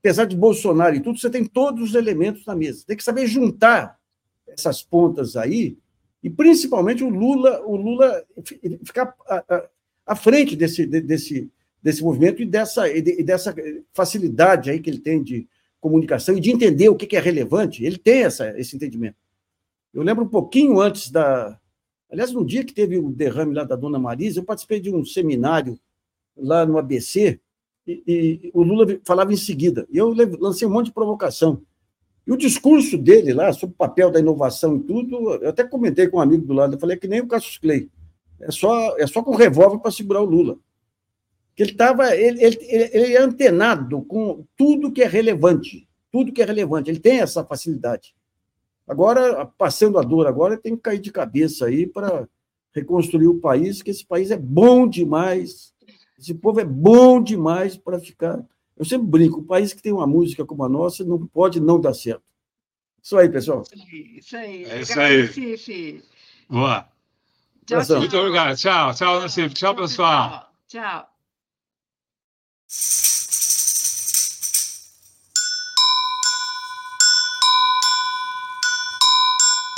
S3: apesar de Bolsonaro e tudo, você tem todos os elementos na mesa. Tem que saber juntar essas pontas aí, e principalmente o Lula, o Lula ficar à, frente desse, desse, desse movimento e dessa, e dessa facilidade aí que ele tem de comunicação e de entender o que é relevante. Ele tem essa, esse entendimento. Eu lembro um pouquinho antes da. Aliás, no dia que teve o derrame lá da dona Marisa, eu participei de um seminário lá no ABC, e, e, o Lula falava em seguida. E eu lancei um monte de provocação. E o discurso dele lá, sobre o papel da inovação e tudo, eu até comentei com um amigo do lado, eu falei é que nem o Cassius Clay. É só, é só com revólver para segurar o Lula. Que ele estava, ele, ele, ele é antenado com tudo que é relevante, tudo que é relevante. Ele tem essa facilidade. Agora, passando a dor agora, tem que cair de cabeça aí para reconstruir o país, que esse país é bom demais. Esse povo é bom demais para ficar. Eu sempre brinco: o país que tem uma música como a nossa não pode não dar certo. Isso aí, pessoal.
S2: Isso aí.
S1: É isso aí. Boa.
S2: Tchau, tchau.
S1: Muito obrigado. Tchau, tchau, Tchau, pessoal.
S2: Tchau.